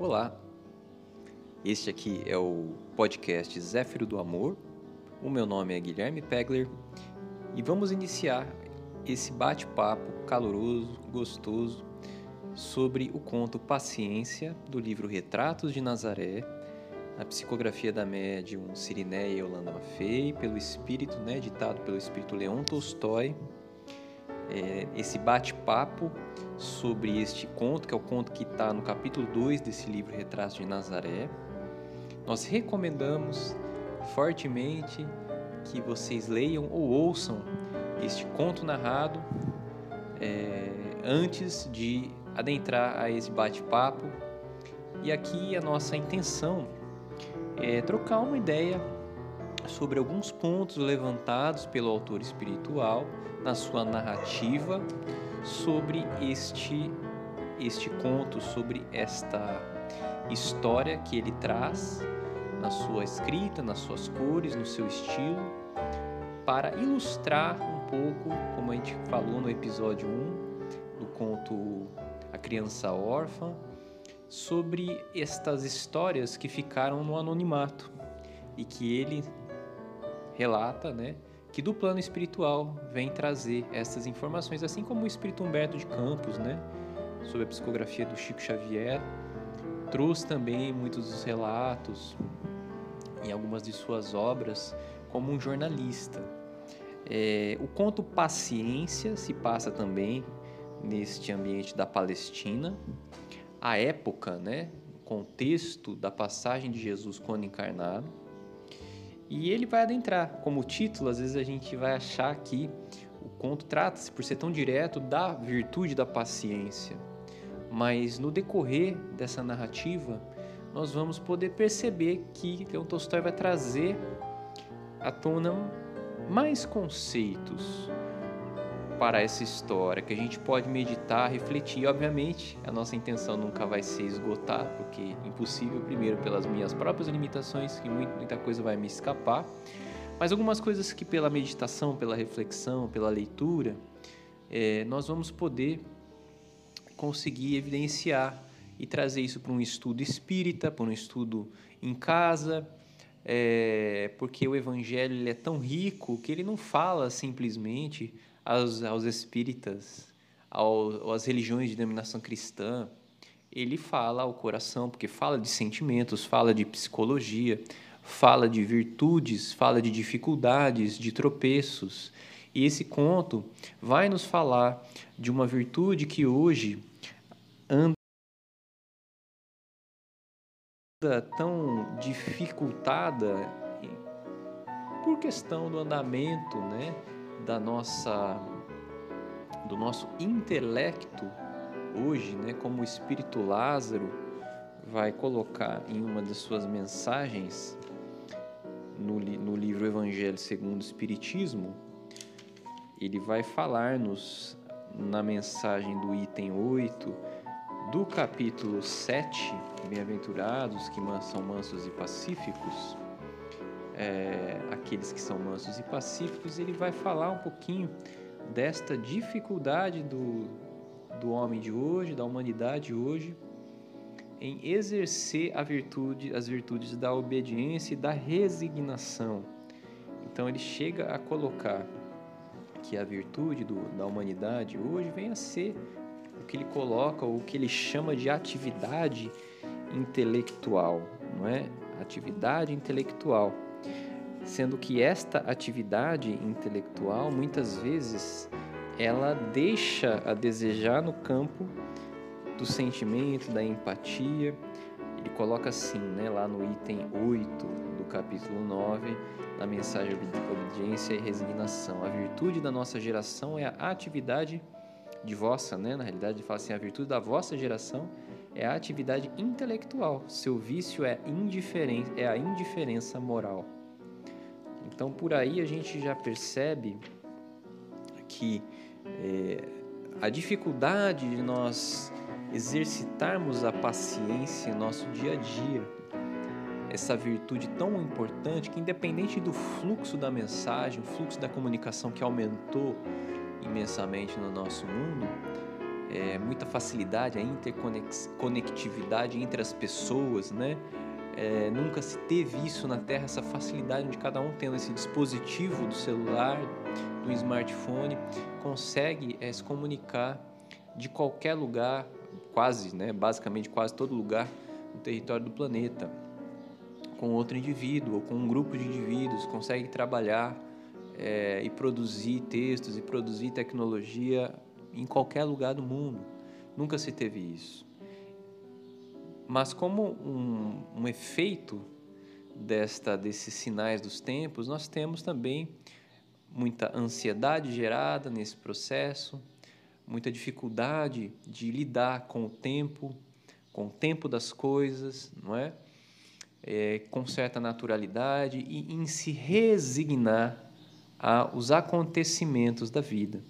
Olá, este aqui é o podcast Zéfiro do Amor. O meu nome é Guilherme Pegler e vamos iniciar esse bate-papo caloroso, gostoso sobre o conto Paciência do livro Retratos de Nazaré, a psicografia da médium Sirineia Yolanda Maffei, pelo espírito, né, ditado pelo espírito Leon Tolstói. É, esse bate-papo sobre este conto, que é o conto que está no capítulo 2 desse livro Retratos de Nazaré. Nós recomendamos fortemente que vocês leiam ou ouçam este conto narrado é, antes de adentrar a esse bate-papo. E aqui a nossa intenção é trocar uma ideia sobre alguns pontos levantados pelo autor espiritual na sua narrativa sobre este este conto, sobre esta história que ele traz na sua escrita, nas suas cores, no seu estilo, para ilustrar um pouco, como a gente falou no episódio 1 do conto A Criança Órfã, sobre estas histórias que ficaram no anonimato e que ele relata, né, que do plano espiritual vem trazer essas informações, assim como o espírito Humberto de Campos, né, sobre a psicografia do Chico Xavier, trouxe também muitos dos relatos em algumas de suas obras como um jornalista. É, o conto Paciência se passa também neste ambiente da Palestina. A época, né, contexto da passagem de Jesus quando encarnado e ele vai adentrar. Como título, às vezes a gente vai achar que o conto trata-se, por ser tão direto, da virtude da paciência. Mas no decorrer dessa narrativa, nós vamos poder perceber que Leon Tolstói vai trazer à tona mais conceitos, para essa história, que a gente pode meditar, refletir. Obviamente, a nossa intenção nunca vai ser esgotar, porque é impossível, primeiro, pelas minhas próprias limitações, que muita coisa vai me escapar, mas algumas coisas que, pela meditação, pela reflexão, pela leitura, é, nós vamos poder conseguir evidenciar e trazer isso para um estudo espírita, para um estudo em casa, é, porque o evangelho ele é tão rico que ele não fala simplesmente aos, aos espíritas, ao, às religiões de denominação cristã, ele fala ao coração, porque fala de sentimentos, fala de psicologia, fala de virtudes, fala de dificuldades, de tropeços. E esse conto vai nos falar de uma virtude que hoje anda tão dificultada por questão do andamento, né? Da nossa do nosso intelecto hoje, né, como o espírito Lázaro vai colocar em uma das suas mensagens no, no livro Evangelho segundo o Espiritismo, ele vai falar-nos na mensagem do item 8 do capítulo 7, Bem-aventurados que são mansos e pacíficos, é, aqueles que são mansos e pacíficos, ele vai falar um pouquinho desta dificuldade do, do homem de hoje, da humanidade hoje, em exercer a virtude, as virtudes da obediência e da resignação. Então ele chega a colocar que a virtude do, da humanidade hoje vem a ser o que ele coloca, o que ele chama de atividade intelectual, não é? Atividade intelectual sendo que esta atividade intelectual muitas vezes ela deixa a desejar no campo do sentimento, da empatia. Ele coloca assim, né, lá no item 8 do capítulo 9, na mensagem de obediência e resignação. A virtude da nossa geração é a atividade de vossa, né? Na realidade, ele fala assim: a virtude da vossa geração é a atividade intelectual. Seu vício é, indiferença, é a indiferença moral. Então, por aí a gente já percebe que é, a dificuldade de nós exercitarmos a paciência em nosso dia a dia, essa virtude tão importante que, independente do fluxo da mensagem, o fluxo da comunicação que aumentou imensamente no nosso mundo, é, muita facilidade, a interconectividade entre as pessoas, né? É, nunca se teve isso na Terra, essa facilidade de cada um tendo esse dispositivo do celular, do smartphone, consegue é, se comunicar de qualquer lugar, quase, né, basicamente quase todo lugar no território do planeta, com outro indivíduo ou com um grupo de indivíduos, consegue trabalhar é, e produzir textos e produzir tecnologia em qualquer lugar do mundo. Nunca se teve isso. Mas como um, um efeito desta desses sinais dos tempos, nós temos também muita ansiedade gerada nesse processo, muita dificuldade de lidar com o tempo, com o tempo das coisas, não é? é com certa naturalidade e em se resignar aos acontecimentos da vida.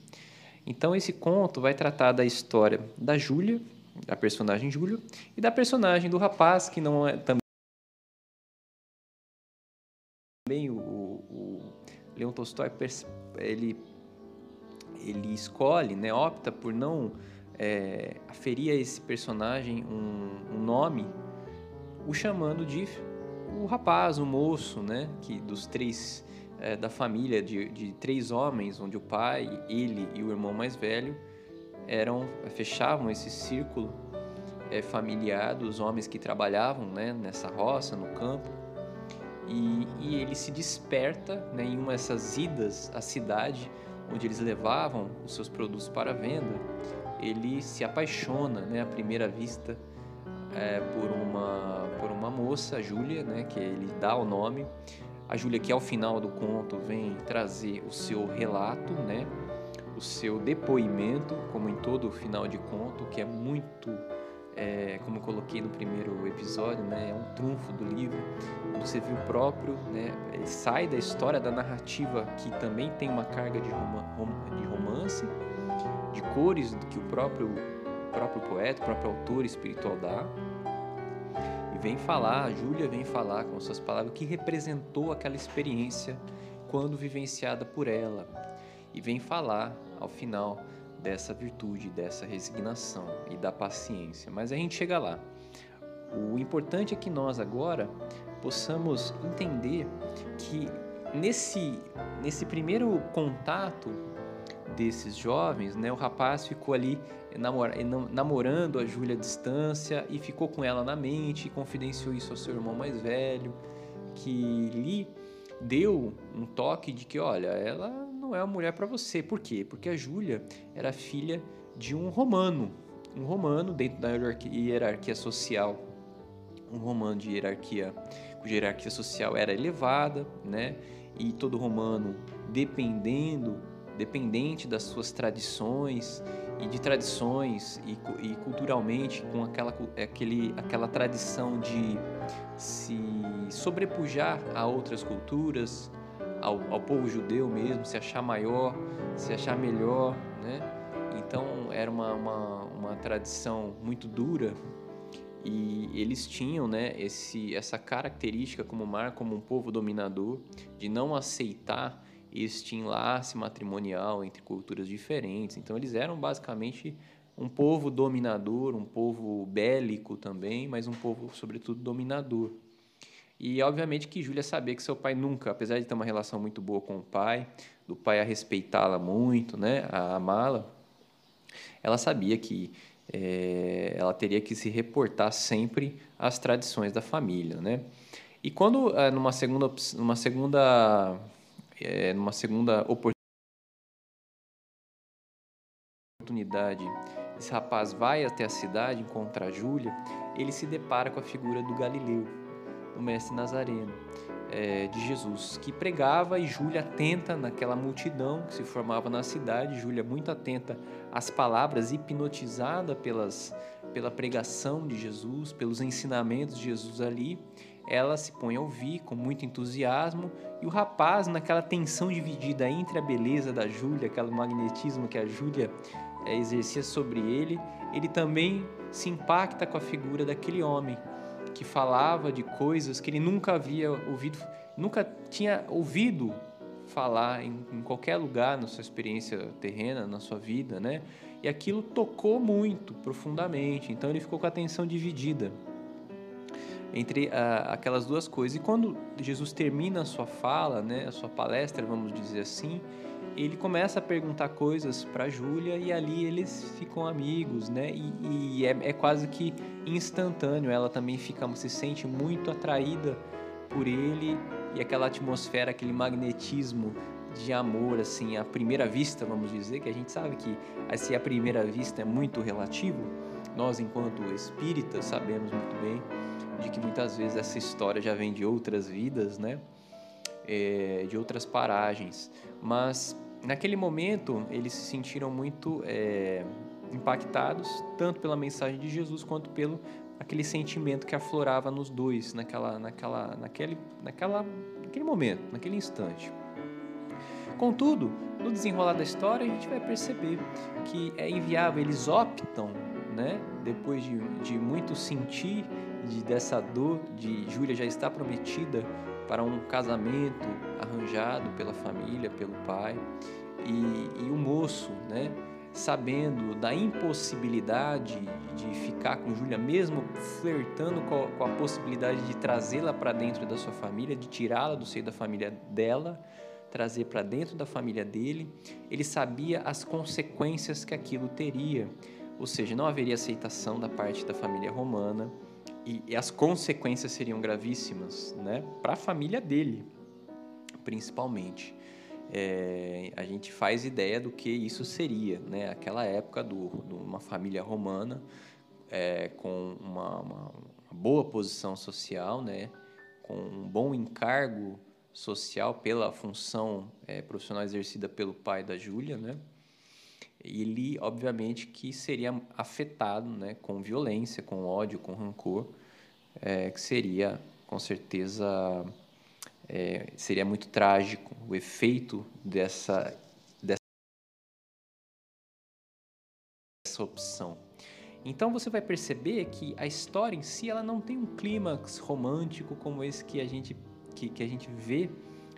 Então esse conto vai tratar da história da Júlia, da personagem Júlia, e da personagem do rapaz que não é também o, o Leon Tolstói ele ele escolhe, né, opta por não é, aferir a esse personagem um, um nome, o chamando de o rapaz, o moço, né, que dos três é, da família de, de três homens, onde o pai, ele e o irmão mais velho eram fechavam esse círculo é, familiar dos homens que trabalhavam né, nessa roça, no campo. E, e ele se desperta né, em uma dessas idas à cidade, onde eles levavam os seus produtos para venda. Ele se apaixona né, à primeira vista é, por, uma, por uma moça, Júlia, né, que ele dá o nome. A Júlia, que ao final do conto vem trazer o seu relato, né, o seu depoimento, como em todo final de conto, que é muito, é, como eu coloquei no primeiro episódio, né, é um trunfo do livro. Você viu próprio, né, ele sai da história, da narrativa, que também tem uma carga de, romance, de cores que o próprio, próprio poeta, o próprio autor espiritual dá. E vem falar, a Júlia vem falar com suas palavras o que representou aquela experiência quando vivenciada por ela. E vem falar ao final dessa virtude, dessa resignação e da paciência. Mas a gente chega lá. O importante é que nós agora possamos entender que nesse, nesse primeiro contato desses jovens, né, o rapaz ficou ali namorando a Júlia à distância e ficou com ela na mente confidenciou isso ao seu irmão mais velho, que lhe deu um toque de que, olha, ela não é uma mulher para você. Por quê? Porque a Júlia era filha de um romano, um romano dentro da hierarquia social, um romano de hierarquia, cuja hierarquia social era elevada, né? E todo romano dependendo, dependente das suas tradições e de tradições e, e culturalmente com aquela, aquele, aquela tradição de se sobrepujar a outras culturas, ao, ao povo judeu mesmo, se achar maior, se achar melhor, né? Então era uma, uma, uma tradição muito dura e eles tinham né, esse, essa característica como mar, como um povo dominador, de não aceitar este enlace matrimonial entre culturas diferentes. Então eles eram basicamente um povo dominador, um povo bélico também, mas um povo sobretudo dominador. E obviamente que Júlia sabia que seu pai nunca, apesar de ter uma relação muito boa com o pai, do pai a respeitá-la muito, né, a amá-la, ela sabia que é, ela teria que se reportar sempre às tradições da família, né? E quando é, numa segunda, numa segunda, é, numa segunda oportunidade, esse rapaz vai até a cidade encontrar Júlia, ele se depara com a figura do Galileu o mestre Nazareno é, de Jesus, que pregava e Júlia atenta naquela multidão que se formava na cidade, Júlia muito atenta às palavras, hipnotizada pelas, pela pregação de Jesus, pelos ensinamentos de Jesus ali, ela se põe a ouvir com muito entusiasmo e o rapaz, naquela tensão dividida entre a beleza da Júlia, aquele magnetismo que a Júlia é, exercia sobre ele, ele também se impacta com a figura daquele homem que falava de coisas que ele nunca havia ouvido, nunca tinha ouvido falar em, em, qualquer lugar na sua experiência terrena, na sua vida, né? E aquilo tocou muito profundamente, então ele ficou com a atenção dividida entre ah, aquelas duas coisas. E quando Jesus termina a sua fala, né, a sua palestra, vamos dizer assim, ele começa a perguntar coisas para Júlia e ali eles ficam amigos, né? E, e é, é, quase que instantâneo. Ela também fica, se sente muito atraída por ele e aquela atmosfera, aquele magnetismo de amor, assim, à primeira vista, vamos dizer, que a gente sabe que assim, a primeira vista é muito relativo. Nós, enquanto espíritas, sabemos muito bem de que muitas vezes essa história já vem de outras vidas, né? É, de outras paragens. Mas naquele momento eles se sentiram muito é, impactados, tanto pela mensagem de Jesus quanto pelo aquele sentimento que aflorava nos dois naquela, naquela, naquele, naquela, naquele momento, naquele instante. Contudo, no desenrolar da história, a gente vai perceber que é inviável, eles optam, né, depois de, de muito sentir de, dessa dor de Júlia já estar prometida para um casamento arranjado pela família, pelo pai, e, e o moço, né, sabendo da impossibilidade de ficar com Júlia, mesmo flertando com a, com a possibilidade de trazê-la para dentro da sua família, de tirá-la do seio da família dela, trazer para dentro da família dele, ele sabia as consequências que aquilo teria, ou seja, não haveria aceitação da parte da família romana e, e as consequências seriam gravíssimas, né, para a família dele, principalmente. É, a gente faz ideia do que isso seria, né? Aquela época de uma família romana é, com uma, uma, uma, boa posição social, né? Com um bom encargo social pela função é, profissional exercida pelo pai da Júlia, né? Ele, obviamente, que seria afetado, né? Com violência, com ódio, com rancor, é, que seria, com certeza, é, seria muito trágico o efeito dessa, dessa opção. Então você vai perceber que a história em si ela não tem um clímax romântico como esse que a gente que, que a gente vê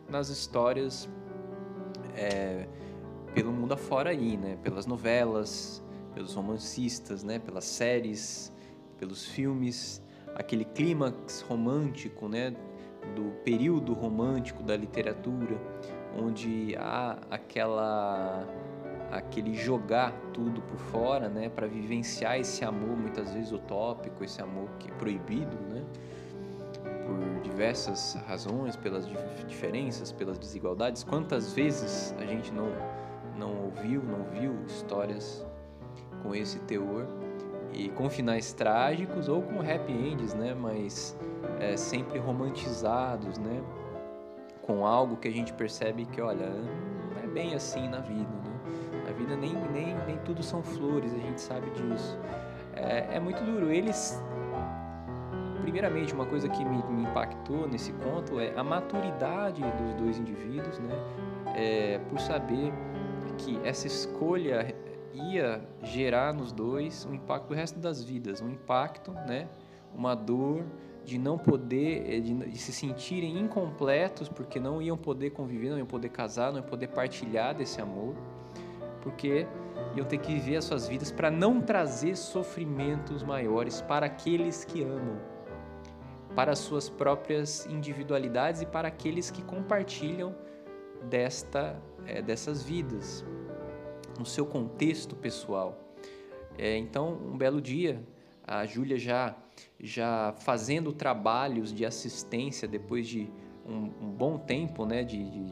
nas histórias é, pelo mundo afora aí, né? Pelas novelas, pelos romancistas, né? Pelas séries, pelos filmes, aquele clímax romântico, né? Do período romântico da literatura, onde há aquela aquele jogar tudo por fora, né, para vivenciar esse amor muitas vezes utópico, esse amor que é proibido, né? por diversas razões, pelas diferenças, pelas desigualdades. Quantas vezes a gente não, não ouviu, não viu histórias com esse teor e com finais trágicos ou com happy ends, né? Mas é, sempre romantizados, né? Com algo que a gente percebe que, olha, não é bem assim na vida, né? Na vida nem, nem, nem tudo são flores, a gente sabe disso. É, é muito duro. Eles primeiramente, uma coisa que me, me, impactou nesse conto é a maturidade dos dois indivíduos, né? É, por saber que essa escolha ia gerar nos dois um impacto do resto das vidas, um impacto, né? Uma dor de não poder, é, de, de se sentirem incompletos porque não iam poder conviver, não iam poder casar, não iam poder partilhar desse amor, porque iam ter que viver as suas vidas para não trazer sofrimentos maiores para aqueles que amam para as suas próprias individualidades e para aqueles que compartilham desta, é, dessas vidas, no seu contexto pessoal. É, então, um belo dia, a Júlia já, já fazendo trabalhos de assistência depois de um, um bom tempo né, de, de,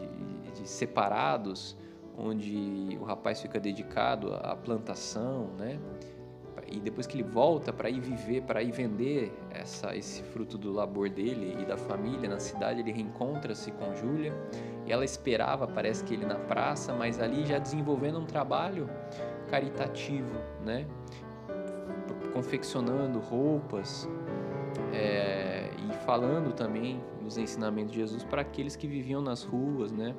de, separados, onde o rapaz fica dedicado à plantação, né, e depois que ele volta para ir viver, para ir vender essa, esse fruto do labor dele e da família na cidade, ele reencontra-se com Júlia. Ela esperava, parece que ele na praça, mas ali já desenvolvendo um trabalho caritativo, né? confeccionando roupas é, e falando também nos ensinamentos de Jesus para aqueles que viviam nas ruas, né?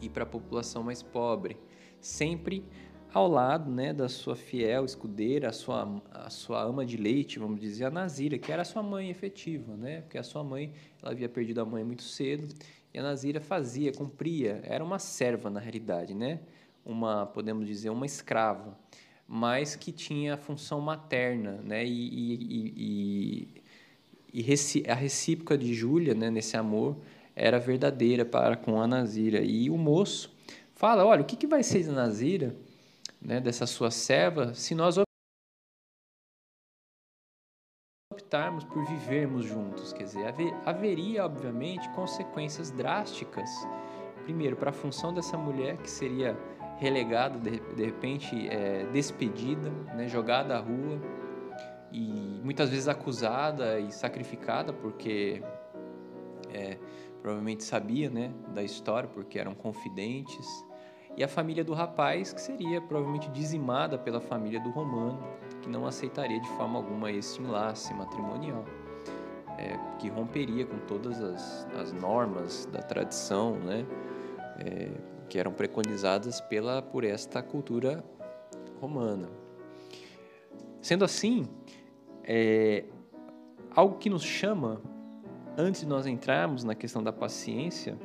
E para a população mais pobre, sempre ao lado né, da sua fiel escudeira, a sua, a sua ama de leite, vamos dizer, a Nazira, que era a sua mãe efetiva, né? porque a sua mãe ela havia perdido a mãe muito cedo, e a Nazira fazia, cumpria, era uma serva na realidade, né? uma podemos dizer, uma escrava, mas que tinha função materna, né? E, e, e, e a recíproca de Júlia, né, nesse amor, era verdadeira para com a Nazira. E o moço fala: olha, o que, que vai ser da Nazira, né, dessa sua serva, se nós optarmos por vivermos juntos? Quer dizer, haver, haveria, obviamente, consequências drásticas. Primeiro, para a função dessa mulher, que seria relegada, de, de repente é, despedida, né, jogada à rua e muitas vezes acusada e sacrificada porque é, provavelmente sabia né, da história, porque eram confidentes. E a família do rapaz, que seria provavelmente dizimada pela família do romano, que não aceitaria de forma alguma esse enlace matrimonial, é, que romperia com todas as, as normas da tradição, né? É, que eram preconizadas pela, por esta cultura romana. Sendo assim, é, algo que nos chama, antes de nós entrarmos na questão da paciência,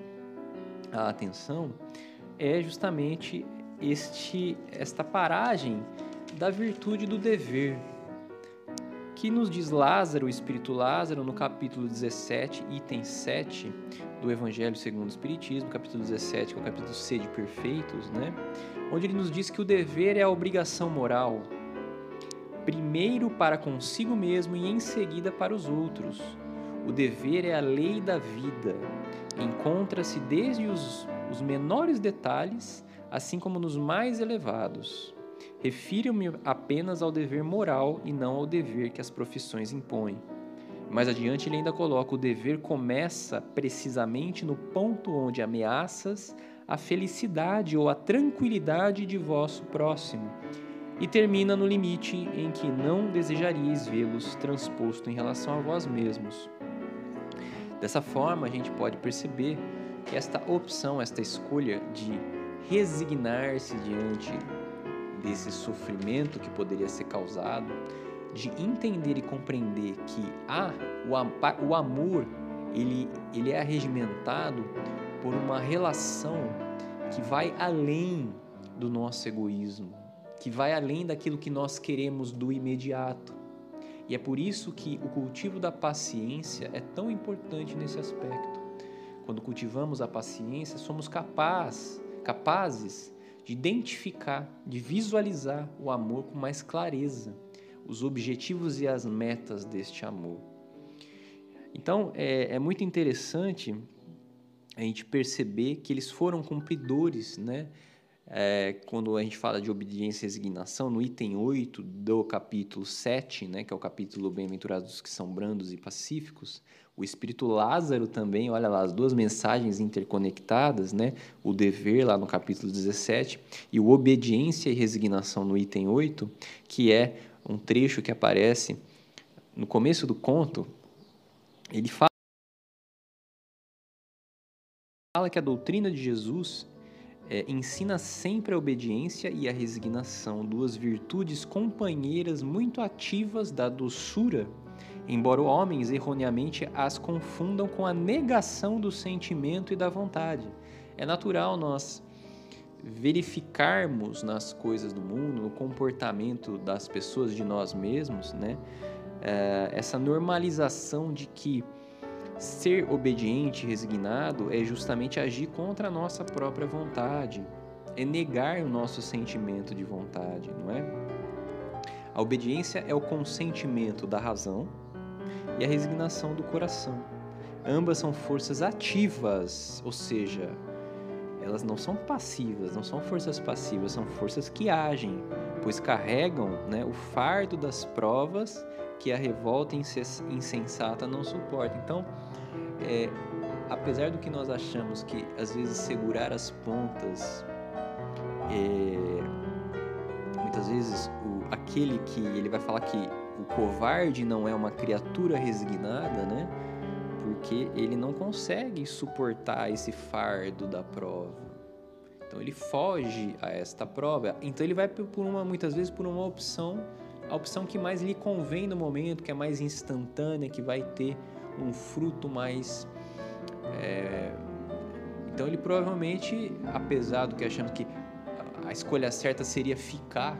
a atenção, é justamente este, esta paragem da virtude do dever, que nos diz Lázaro, o Espírito Lázaro, no capítulo 17, item 7 do Evangelho segundo o Espiritismo, capítulo 17, que é o capítulo C de Perfeitos, né? onde ele nos diz que o dever é a obrigação moral, primeiro para consigo mesmo e em seguida para os outros. O dever é a lei da vida, encontra-se desde os, os menores detalhes, assim como nos mais elevados. Refiro-me apenas ao dever moral e não ao dever que as profissões impõem. Mais adiante ele ainda coloca: o dever começa precisamente no ponto onde ameaças a felicidade ou a tranquilidade de vosso próximo, e termina no limite em que não desejaríeis vê-los transposto em relação a vós mesmos. Dessa forma, a gente pode perceber esta opção, esta escolha de resignar-se diante desse sofrimento que poderia ser causado, de entender e compreender que ah, o, o amor ele, ele é arregimentado por uma relação que vai além do nosso egoísmo, que vai além daquilo que nós queremos do imediato. E é por isso que o cultivo da paciência é tão importante nesse aspecto. Quando cultivamos a paciência, somos capaz, capazes de identificar, de visualizar o amor com mais clareza, os objetivos e as metas deste amor. Então é, é muito interessante a gente perceber que eles foram cumpridores, né? É, quando a gente fala de obediência e resignação, no item 8 do capítulo 7, né, que é o capítulo Bem-aventurados que são brandos e pacíficos, o espírito Lázaro também, olha lá, as duas mensagens interconectadas, né? O dever lá no capítulo 17 e o obediência e resignação no item 8, que é um trecho que aparece no começo do conto. Ele fala que a doutrina de Jesus é, ensina sempre a obediência e a resignação, duas virtudes companheiras muito ativas da doçura embora homens erroneamente as confundam com a negação do sentimento e da vontade. É natural nós verificarmos nas coisas do mundo, no comportamento das pessoas, de nós mesmos, né? É, essa normalização de que ser obediente, resignado, é justamente agir contra a nossa própria vontade, é negar o nosso sentimento de vontade, não é? A obediência é o consentimento da razão e a resignação do coração. Ambas são forças ativas, ou seja, elas não são passivas, não são forças passivas, são forças que agem, pois carregam né, o fardo das provas que a revolta insensata não suporta. Então, é, apesar do que nós achamos que às vezes segurar as pontas, é, muitas vezes o, aquele que ele vai falar que o covarde não é uma criatura resignada, né? Porque ele não consegue suportar esse fardo da prova. Então ele foge a esta prova. Então ele vai por uma muitas vezes por uma opção, a opção que mais lhe convém no momento, que é mais instantânea, que vai ter um fruto mais é... então ele provavelmente, apesar do que achamos que a escolha certa seria ficar,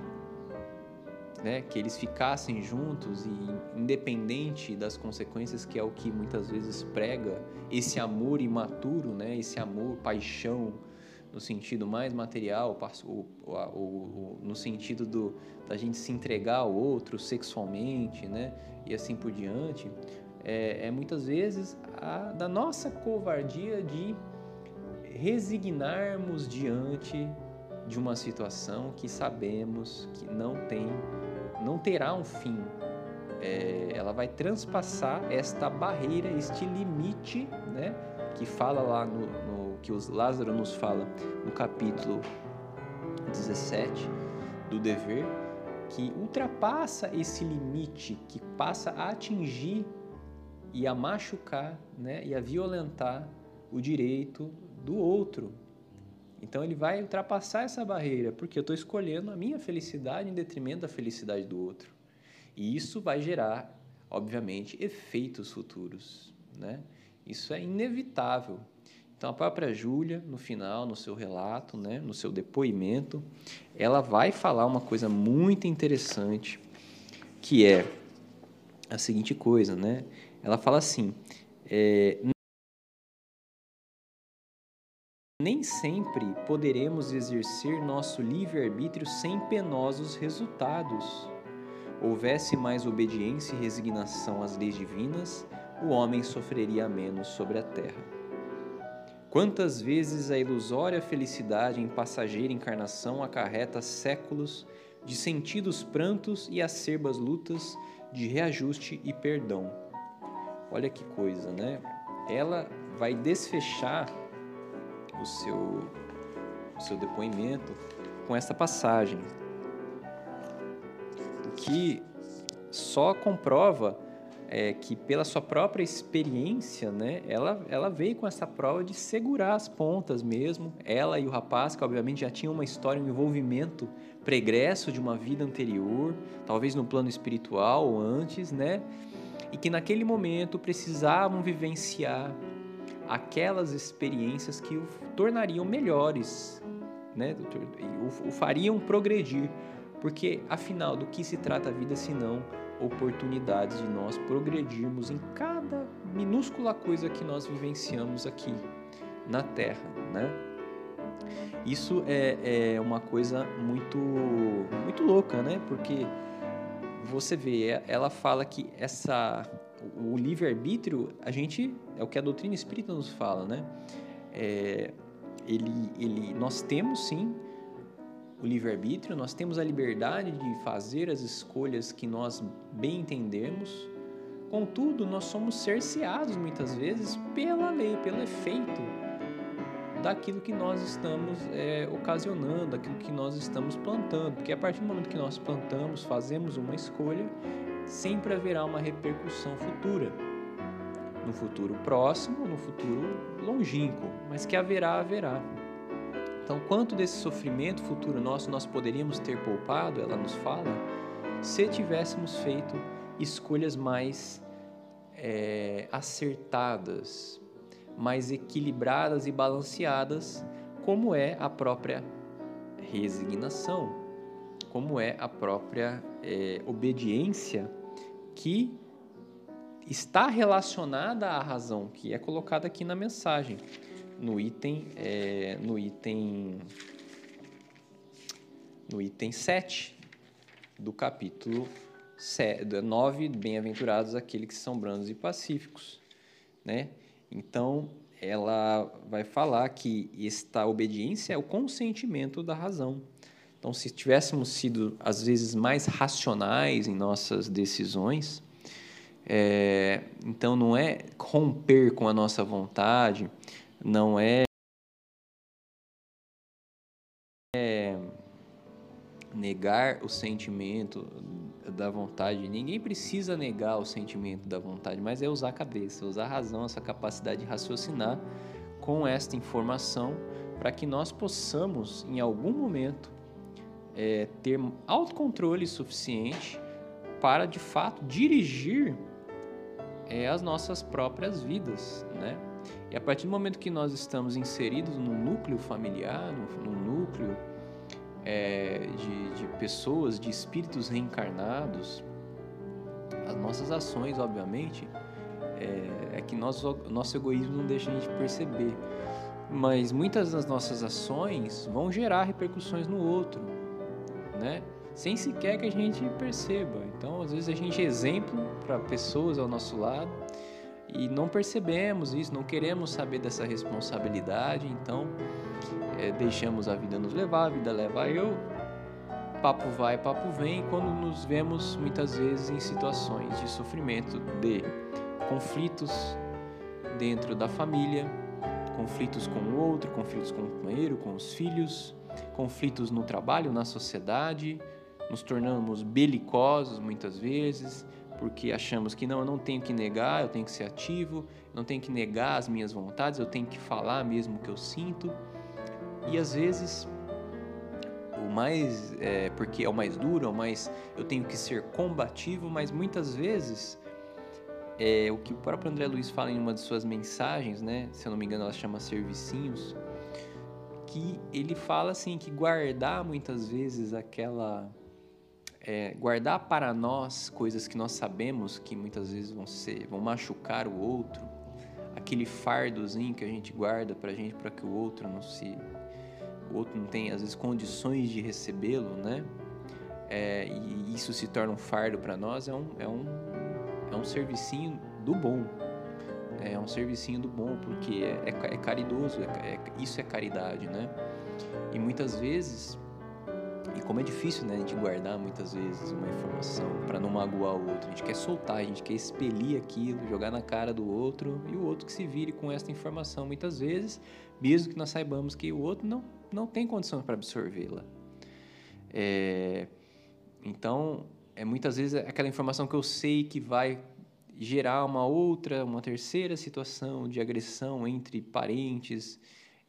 né? Que eles ficassem juntos e independente das consequências, que é o que muitas vezes prega esse amor imaturo, né? Esse amor, paixão no sentido mais material, no sentido do, da gente se entregar ao outro sexualmente, né? E assim por diante, é, é muitas vezes a, da nossa covardia de resignarmos diante de uma situação que sabemos que não tem, não terá um fim. É, ela vai transpassar esta barreira, este limite, né? Que fala lá no, no que os Lázaro nos fala no capítulo 17 do dever, que ultrapassa esse limite, que passa a atingir e a machucar, né, e a violentar o direito do outro. Então ele vai ultrapassar essa barreira, porque eu estou escolhendo a minha felicidade em detrimento da felicidade do outro. E isso vai gerar, obviamente, efeitos futuros, né? Isso é inevitável. Então a própria Júlia, no final, no seu relato, né, no seu depoimento, ela vai falar uma coisa muito interessante, que é a seguinte coisa, né? Ela fala assim: é, nem sempre poderemos exercer nosso livre-arbítrio sem penosos resultados. Houvesse mais obediência e resignação às leis divinas, o homem sofreria menos sobre a terra. Quantas vezes a ilusória felicidade em passageira encarnação acarreta séculos de sentidos prantos e acerbas lutas de reajuste e perdão. Olha que coisa, né? Ela vai desfechar o seu, o seu depoimento com essa passagem, o que só comprova é, que pela sua própria experiência, né, ela, ela veio com essa prova de segurar as pontas mesmo. Ela e o rapaz, que obviamente já tinham uma história, um envolvimento pregresso de uma vida anterior, talvez no plano espiritual ou antes, né? E que naquele momento precisavam vivenciar aquelas experiências que o tornariam melhores, né? O, o fariam progredir. Porque afinal, do que se trata a vida se não oportunidades de nós progredirmos em cada minúscula coisa que nós vivenciamos aqui na Terra, né? Isso é, é uma coisa muito muito louca, né? Porque você vê, é, ela fala que essa o livre arbítrio, a gente é o que a doutrina espírita nos fala, né? É, ele, ele, nós temos sim o livre-arbítrio, nós temos a liberdade de fazer as escolhas que nós bem entendemos. Contudo, nós somos cerceados muitas vezes pela lei, pelo efeito daquilo que nós estamos é, ocasionando, daquilo que nós estamos plantando. Porque a partir do momento que nós plantamos, fazemos uma escolha, sempre haverá uma repercussão futura. No futuro próximo, no futuro longínquo, mas que haverá, haverá. Então, quanto desse sofrimento futuro nosso nós poderíamos ter poupado, ela nos fala, se tivéssemos feito escolhas mais é, acertadas, mais equilibradas e balanceadas, como é a própria resignação, como é a própria é, obediência que está relacionada à razão, que é colocada aqui na mensagem no item, é, no item, no item 7 do capítulo 9, bem-aventurados aqueles que são brandos e pacíficos, né? Então, ela vai falar que esta obediência é o consentimento da razão. Então, se tivéssemos sido, às vezes, mais racionais em nossas decisões, é, então não é romper com a nossa vontade, não é, é negar o sentimento da vontade. Ninguém precisa negar o sentimento da vontade, mas é usar a cabeça, usar a razão, essa capacidade de raciocinar com esta informação para que nós possamos, em algum momento, é, ter autocontrole suficiente para, de fato, dirigir é, as nossas próprias vidas, né? E a partir do momento que nós estamos inseridos no núcleo familiar, no, núcleo é, de, de pessoas, de espíritos reencarnados, as nossas ações, obviamente, é, é que nosso, nosso egoísmo não deixa a gente perceber. Mas muitas das nossas ações vão gerar repercussões no outro, né? Sem sequer que a gente perceba. Então, às vezes a gente é exemplo para pessoas ao nosso lado e não percebemos isso, não queremos saber dessa responsabilidade, então é, deixamos a vida nos levar, a vida leva eu, papo vai, papo vem, quando nos vemos muitas vezes em situações de sofrimento, de conflitos dentro da família, conflitos com o outro, conflitos com o companheiro, com os filhos, conflitos no trabalho, na sociedade, nos tornamos belicosos muitas vezes, porque achamos que não, eu não tenho que negar, eu tenho que ser ativo, eu não tenho que negar as minhas vontades, eu tenho que falar mesmo o que eu sinto. E às vezes o mais, é, porque é o mais duro, é o mais, eu tenho que ser combativo, mas muitas vezes é o que o próprio André Luiz fala em uma de suas mensagens, né? Se eu não me engano, ela chama servicinhos, que ele fala assim que guardar muitas vezes aquela é, guardar para nós coisas que nós sabemos que muitas vezes vão ser, vão machucar o outro, aquele fardozinho que a gente guarda para a gente para que o outro não se, o outro não tenha às vezes condições de recebê-lo, né? É, e isso se torna um fardo para nós é um, é um é um servicinho do bom, é um servicinho do bom porque é, é, é caridoso, é, isso é caridade, né? E muitas vezes e como é difícil, né, a gente guardar muitas vezes uma informação para não magoar o outro. A gente quer soltar, a gente quer expelir aquilo, jogar na cara do outro e o outro que se vire com essa informação muitas vezes, mesmo que nós saibamos que o outro não, não tem condição para absorvê-la. É, então, é muitas vezes aquela informação que eu sei que vai gerar uma outra, uma terceira situação de agressão entre parentes.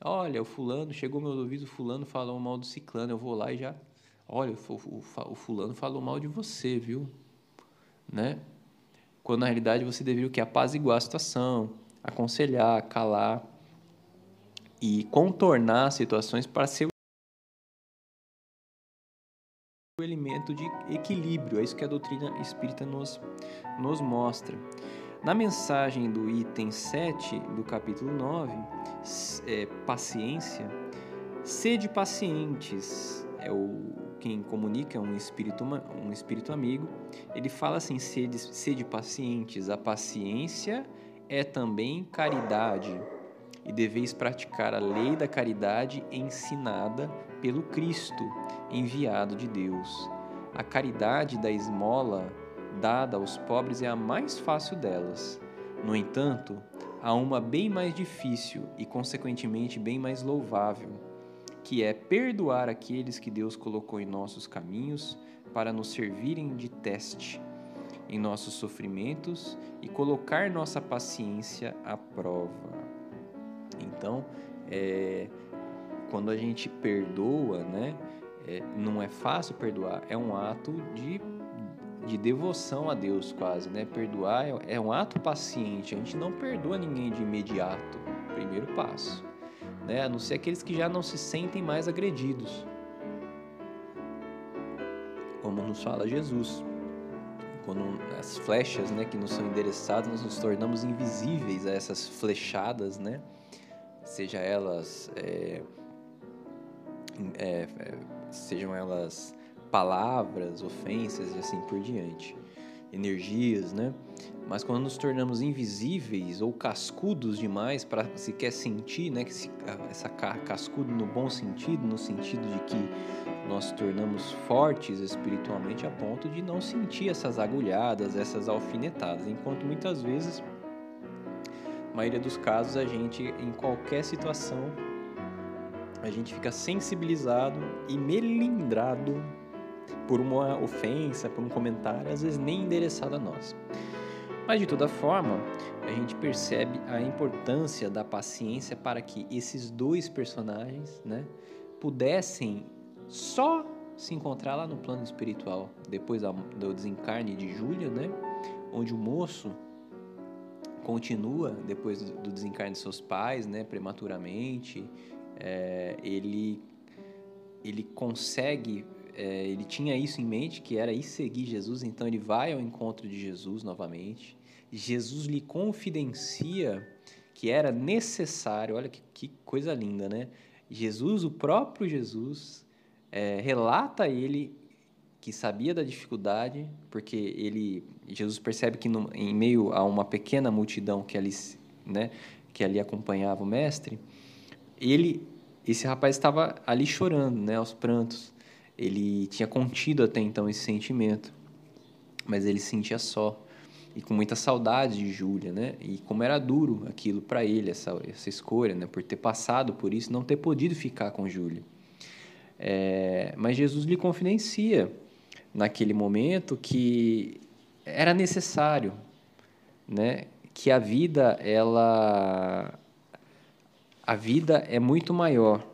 Olha, o fulano chegou meu ouvido, o fulano falou mal do ciclano, eu vou lá e já Olha, o fulano falou mal de você, viu? Né? Quando na realidade você deveria o que? Apaziguar a situação, aconselhar, calar e contornar situações para ser o elemento de equilíbrio. É isso que a doutrina espírita nos, nos mostra. Na mensagem do item 7 do capítulo 9, é, paciência, sede pacientes, é o quem comunica é um espírito, um espírito amigo, ele fala assim: sede, sede pacientes, a paciência é também caridade, e deveis praticar a lei da caridade ensinada pelo Cristo, enviado de Deus. A caridade da esmola dada aos pobres é a mais fácil delas. No entanto, há uma bem mais difícil e, consequentemente, bem mais louvável que é perdoar aqueles que Deus colocou em nossos caminhos para nos servirem de teste em nossos sofrimentos e colocar nossa paciência à prova. Então, é, quando a gente perdoa, né, é, não é fácil perdoar, é um ato de, de devoção a Deus, quase, né? Perdoar é, é um ato paciente. A gente não perdoa ninguém de imediato. Primeiro passo né? a não ser aqueles que já não se sentem mais agredidos. Como nos fala Jesus. Quando as flechas né, que nos são endereçadas, nós nos tornamos invisíveis a essas flechadas, né? seja elas é, é, é, sejam elas palavras, ofensas e assim por diante, energias, né? Mas quando nos tornamos invisíveis ou cascudos demais para sequer sentir, né, que essa cascudo no bom sentido, no sentido de que nós tornamos fortes espiritualmente a ponto de não sentir essas agulhadas, essas alfinetadas, enquanto muitas vezes, na maioria dos casos, a gente em qualquer situação a gente fica sensibilizado e melindrado por uma ofensa, por um comentário, às vezes nem endereçado a nós. Mas de toda forma, a gente percebe a importância da paciência para que esses dois personagens, né, pudessem só se encontrar lá no plano espiritual, depois do desencarne de Júlia, né, onde o moço continua depois do desencarne de seus pais, né, prematuramente, é, ele ele consegue, é, ele tinha isso em mente, que era ir seguir Jesus, então ele vai ao encontro de Jesus novamente. Jesus lhe confidencia que era necessário, olha que, que coisa linda, né? Jesus, o próprio Jesus, é, relata a ele que sabia da dificuldade, porque ele, Jesus percebe que no, em meio a uma pequena multidão que ali, né, que ali acompanhava o mestre, ele, esse rapaz estava ali chorando, né, aos prantos. Ele tinha contido até então esse sentimento, mas ele sentia só e com muita saudade de Júlia, né? E como era duro aquilo para ele essa essa escolha, né? Por ter passado por isso, não ter podido ficar com Júlia. É, mas Jesus lhe confidencia naquele momento que era necessário, né? Que a vida ela a vida é muito maior.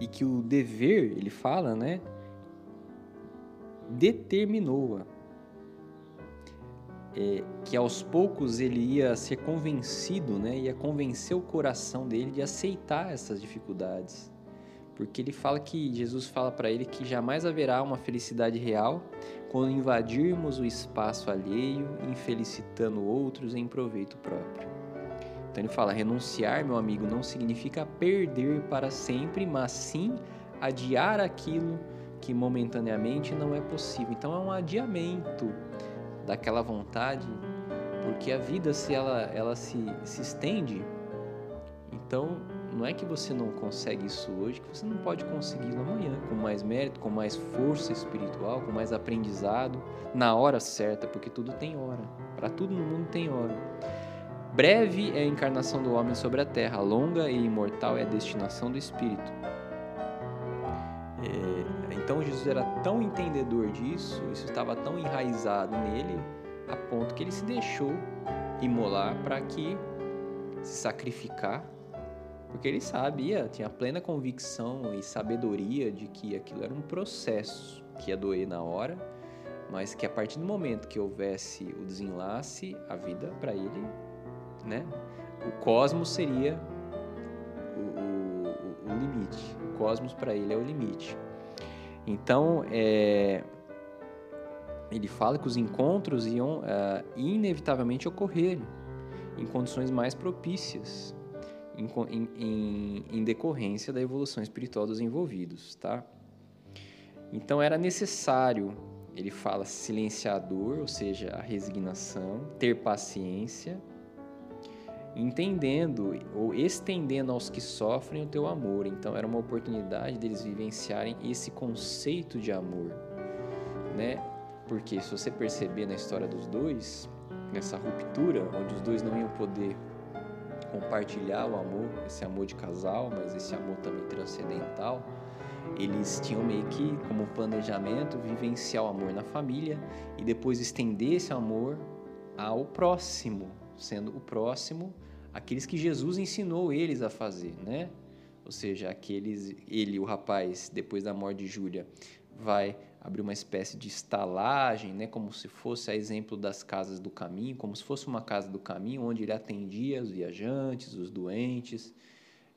E que o dever, ele fala, né? Determinou-a é, que aos poucos ele ia ser convencido, né, ia convencer o coração dele de aceitar essas dificuldades. Porque ele fala que Jesus fala para ele que jamais haverá uma felicidade real quando invadirmos o espaço alheio, infelicitando outros em proveito próprio. Então ele fala: renunciar, meu amigo, não significa perder para sempre, mas sim adiar aquilo que momentaneamente não é possível. Então é um adiamento daquela vontade, porque a vida se ela, ela se, se estende, então não é que você não consegue isso hoje, que você não pode consegui-lo amanhã, com mais mérito, com mais força espiritual, com mais aprendizado, na hora certa, porque tudo tem hora. Para tudo no mundo tem hora. Breve é a encarnação do homem sobre a terra, longa e imortal é a destinação do espírito. É, então Jesus era tão entendedor disso, isso estava tão enraizado nele, a ponto que ele se deixou imolar para que se sacrificar, porque ele sabia, tinha plena convicção e sabedoria de que aquilo era um processo que ia doer na hora, mas que a partir do momento que houvesse o desenlace, a vida para ele, né, o cosmos seria o, o, o limite cosmos para ele é o limite. Então, é, ele fala que os encontros iam é, inevitavelmente ocorrer em condições mais propícias, em, em, em, decorrência da evolução espiritual dos envolvidos, tá? Então era necessário, ele fala silenciador, ou seja, a resignação, ter paciência entendendo ou estendendo aos que sofrem o teu amor. Então era uma oportunidade deles vivenciarem esse conceito de amor, né? Porque se você perceber na história dos dois, nessa ruptura, onde os dois não iam poder compartilhar o amor, esse amor de casal, mas esse amor também transcendental, eles tinham meio que como planejamento vivenciar o amor na família e depois estender esse amor ao próximo, sendo o próximo aqueles que Jesus ensinou eles a fazer, né? Ou seja, aqueles, ele, o rapaz, depois da morte de Júlia, vai abrir uma espécie de estalagem, né, como se fosse a exemplo das casas do caminho, como se fosse uma casa do caminho onde ele atendia os viajantes, os doentes,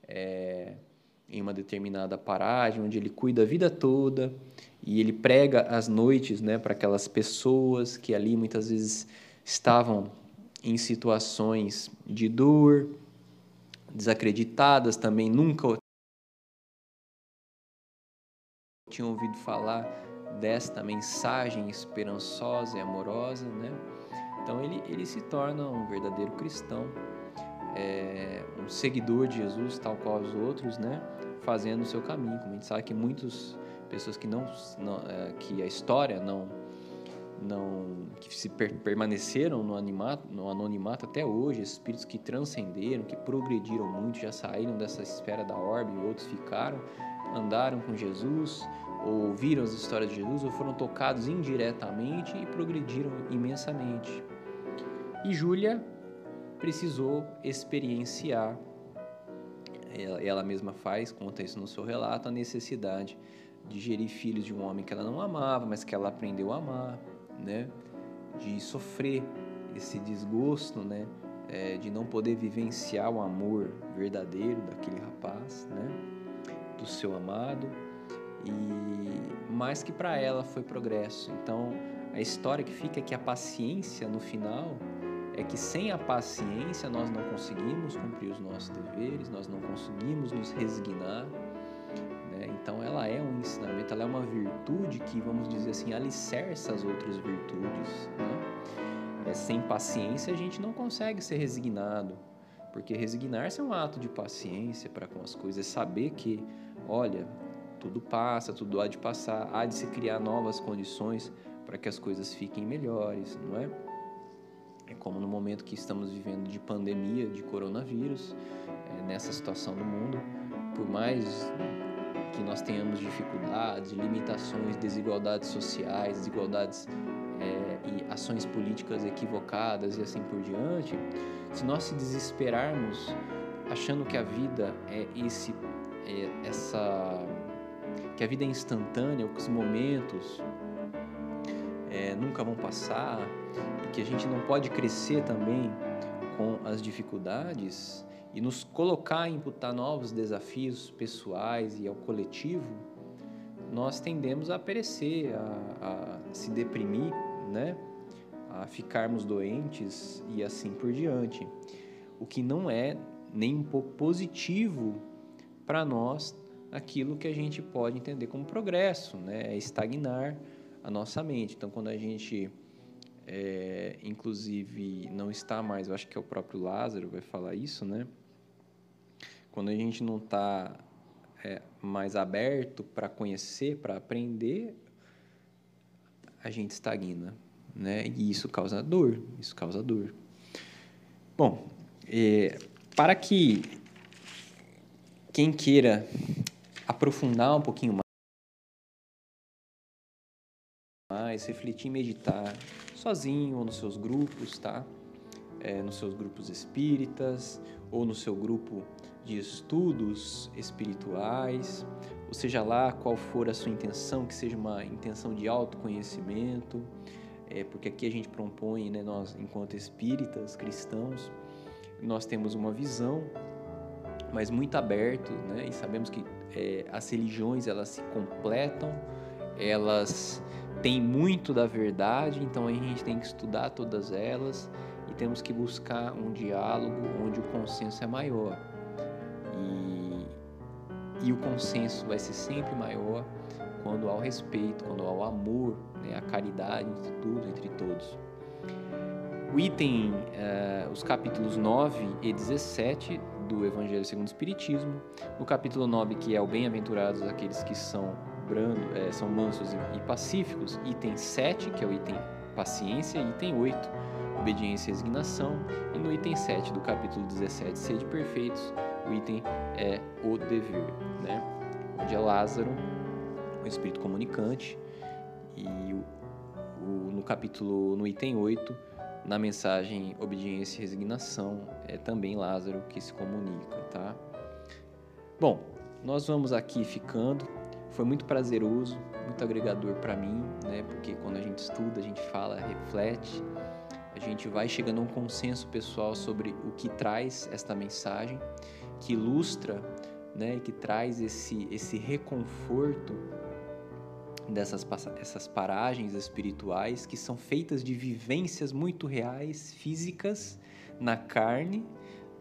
é, em uma determinada paragem, onde ele cuida a vida toda e ele prega às noites, né, para aquelas pessoas que ali muitas vezes estavam em situações de dor, desacreditadas também, nunca tinham ouvido falar desta mensagem esperançosa e amorosa, né? Então ele, ele se torna um verdadeiro cristão, é, um seguidor de Jesus, tal qual os outros, né? Fazendo o seu caminho. Como a gente sabe que muitas pessoas que não, não é, que a história não não que se per, permaneceram no, animato, no anonimato até hoje, espíritos que transcenderam, que progrediram muito, já saíram dessa esfera da orbe, outros ficaram, andaram com Jesus, ouviram as histórias de Jesus, ou foram tocados indiretamente e progrediram imensamente. E Júlia precisou experienciar, ela mesma faz, conta isso no seu relato, a necessidade de gerir filhos de um homem que ela não amava, mas que ela aprendeu a amar, né? De sofrer esse desgosto, né? É, de não poder vivenciar o amor verdadeiro daquele rapaz, né? Do seu amado e mais que para ela foi progresso. Então a história que fica é que a paciência no final é que sem a paciência nós não conseguimos cumprir os nossos deveres, nós não conseguimos nos resignar. Então ela é um ensinamento, ela é uma virtude que, vamos dizer assim, alicerça as outras virtudes. Né? É, sem paciência a gente não consegue ser resignado, porque resignar-se é um ato de paciência para com as coisas, é saber que, olha, tudo passa, tudo há de passar, há de se criar novas condições para que as coisas fiquem melhores, não é? É como no momento que estamos vivendo de pandemia, de coronavírus, é, nessa situação do mundo, por mais que nós tenhamos dificuldades, limitações, desigualdades sociais, desigualdades é, e ações políticas equivocadas e assim por diante, se nós se desesperarmos achando que a vida é esse, é essa, que a vida é instantânea, que os momentos é, nunca vão passar, e que a gente não pode crescer também com as dificuldades e nos colocar em imputar novos desafios pessoais e ao coletivo, nós tendemos a perecer, a, a se deprimir, né? a ficarmos doentes e assim por diante. O que não é nem um pouco positivo para nós aquilo que a gente pode entender como progresso, né? é estagnar a nossa mente. Então, quando a gente, é, inclusive, não está mais, eu acho que é o próprio Lázaro vai falar isso, né? Quando a gente não está é, mais aberto para conhecer, para aprender, a gente estagna, né? E isso causa dor, isso causa dor. Bom, é, para que quem queira aprofundar um pouquinho mais, refletir e meditar sozinho ou nos seus grupos, tá? É, nos seus grupos espíritas ou no seu grupo de estudos espirituais, ou seja lá qual for a sua intenção, que seja uma intenção de autoconhecimento, é, porque aqui a gente propõe, né, nós enquanto espíritas cristãos, nós temos uma visão, mas muito aberto, né, e sabemos que é, as religiões elas se completam, elas tem muito da verdade, então a gente tem que estudar todas elas e temos que buscar um diálogo onde o consenso é maior. E, o consenso vai ser sempre maior quando há o respeito, quando há o amor, né, a caridade entre tudo, entre todos. O item, uh, os capítulos 9 e 17 do Evangelho segundo o Espiritismo, no capítulo 9, que é o Bem-aventurados aqueles que são brando, é, são mansos e, e pacíficos. Item 7, que é o item paciência. Item 8, obediência e resignação. E no item 7 do capítulo 17, sede perfeitos, o item é o dever, né? Onde é Lázaro, o espírito comunicante, e o, o, no capítulo, no item 8, na mensagem obediência e resignação, é também Lázaro que se comunica, tá? Bom, nós vamos aqui ficando. Foi muito prazeroso, muito agregador para mim, né? Porque quando a gente estuda, a gente fala, reflete, a gente vai chegando a um consenso pessoal sobre o que traz esta mensagem, que ilustra, né? Que traz esse esse reconforto dessas essas paragens espirituais que são feitas de vivências muito reais, físicas, na carne,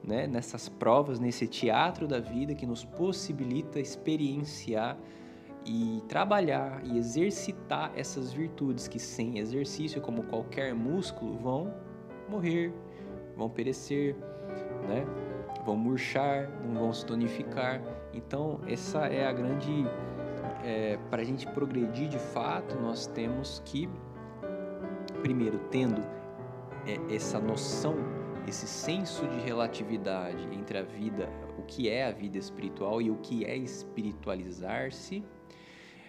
né? Nessas provas, nesse teatro da vida que nos possibilita experienciar e trabalhar e exercitar essas virtudes que sem exercício, como qualquer músculo, vão morrer, vão perecer, né? Vão murchar, não vão se tonificar. Então, essa é a grande. É, Para a gente progredir de fato, nós temos que, primeiro, tendo é, essa noção, esse senso de relatividade entre a vida, o que é a vida espiritual e o que é espiritualizar-se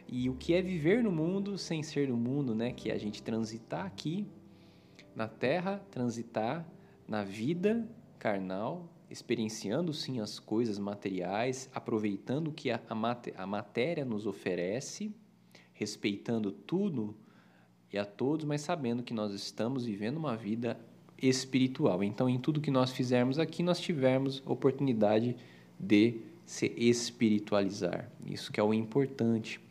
e o que é viver no mundo sem ser do mundo, né? Que é a gente transitar aqui na Terra, transitar na vida carnal, experienciando sim as coisas materiais, aproveitando o que a, a, matéria nos oferece, respeitando tudo e a todos, mas sabendo que nós estamos vivendo uma vida espiritual. Então, em tudo que nós fizermos aqui, nós tivermos oportunidade de se espiritualizar. Isso que é o importante.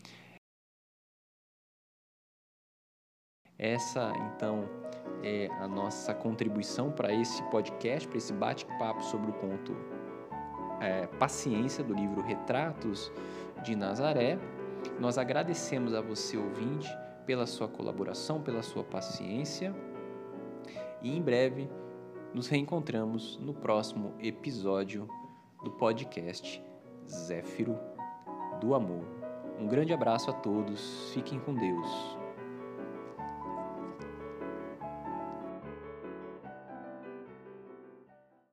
Essa, então, é a nossa contribuição para esse podcast, para esse bate-papo sobre o conto é, Paciência, do livro Retratos de Nazaré. Nós agradecemos a você, ouvinte, pela sua colaboração, pela sua paciência e em breve nos reencontramos no próximo episódio do podcast Zéfiro do Amor. Um grande abraço a todos, fiquem com Deus.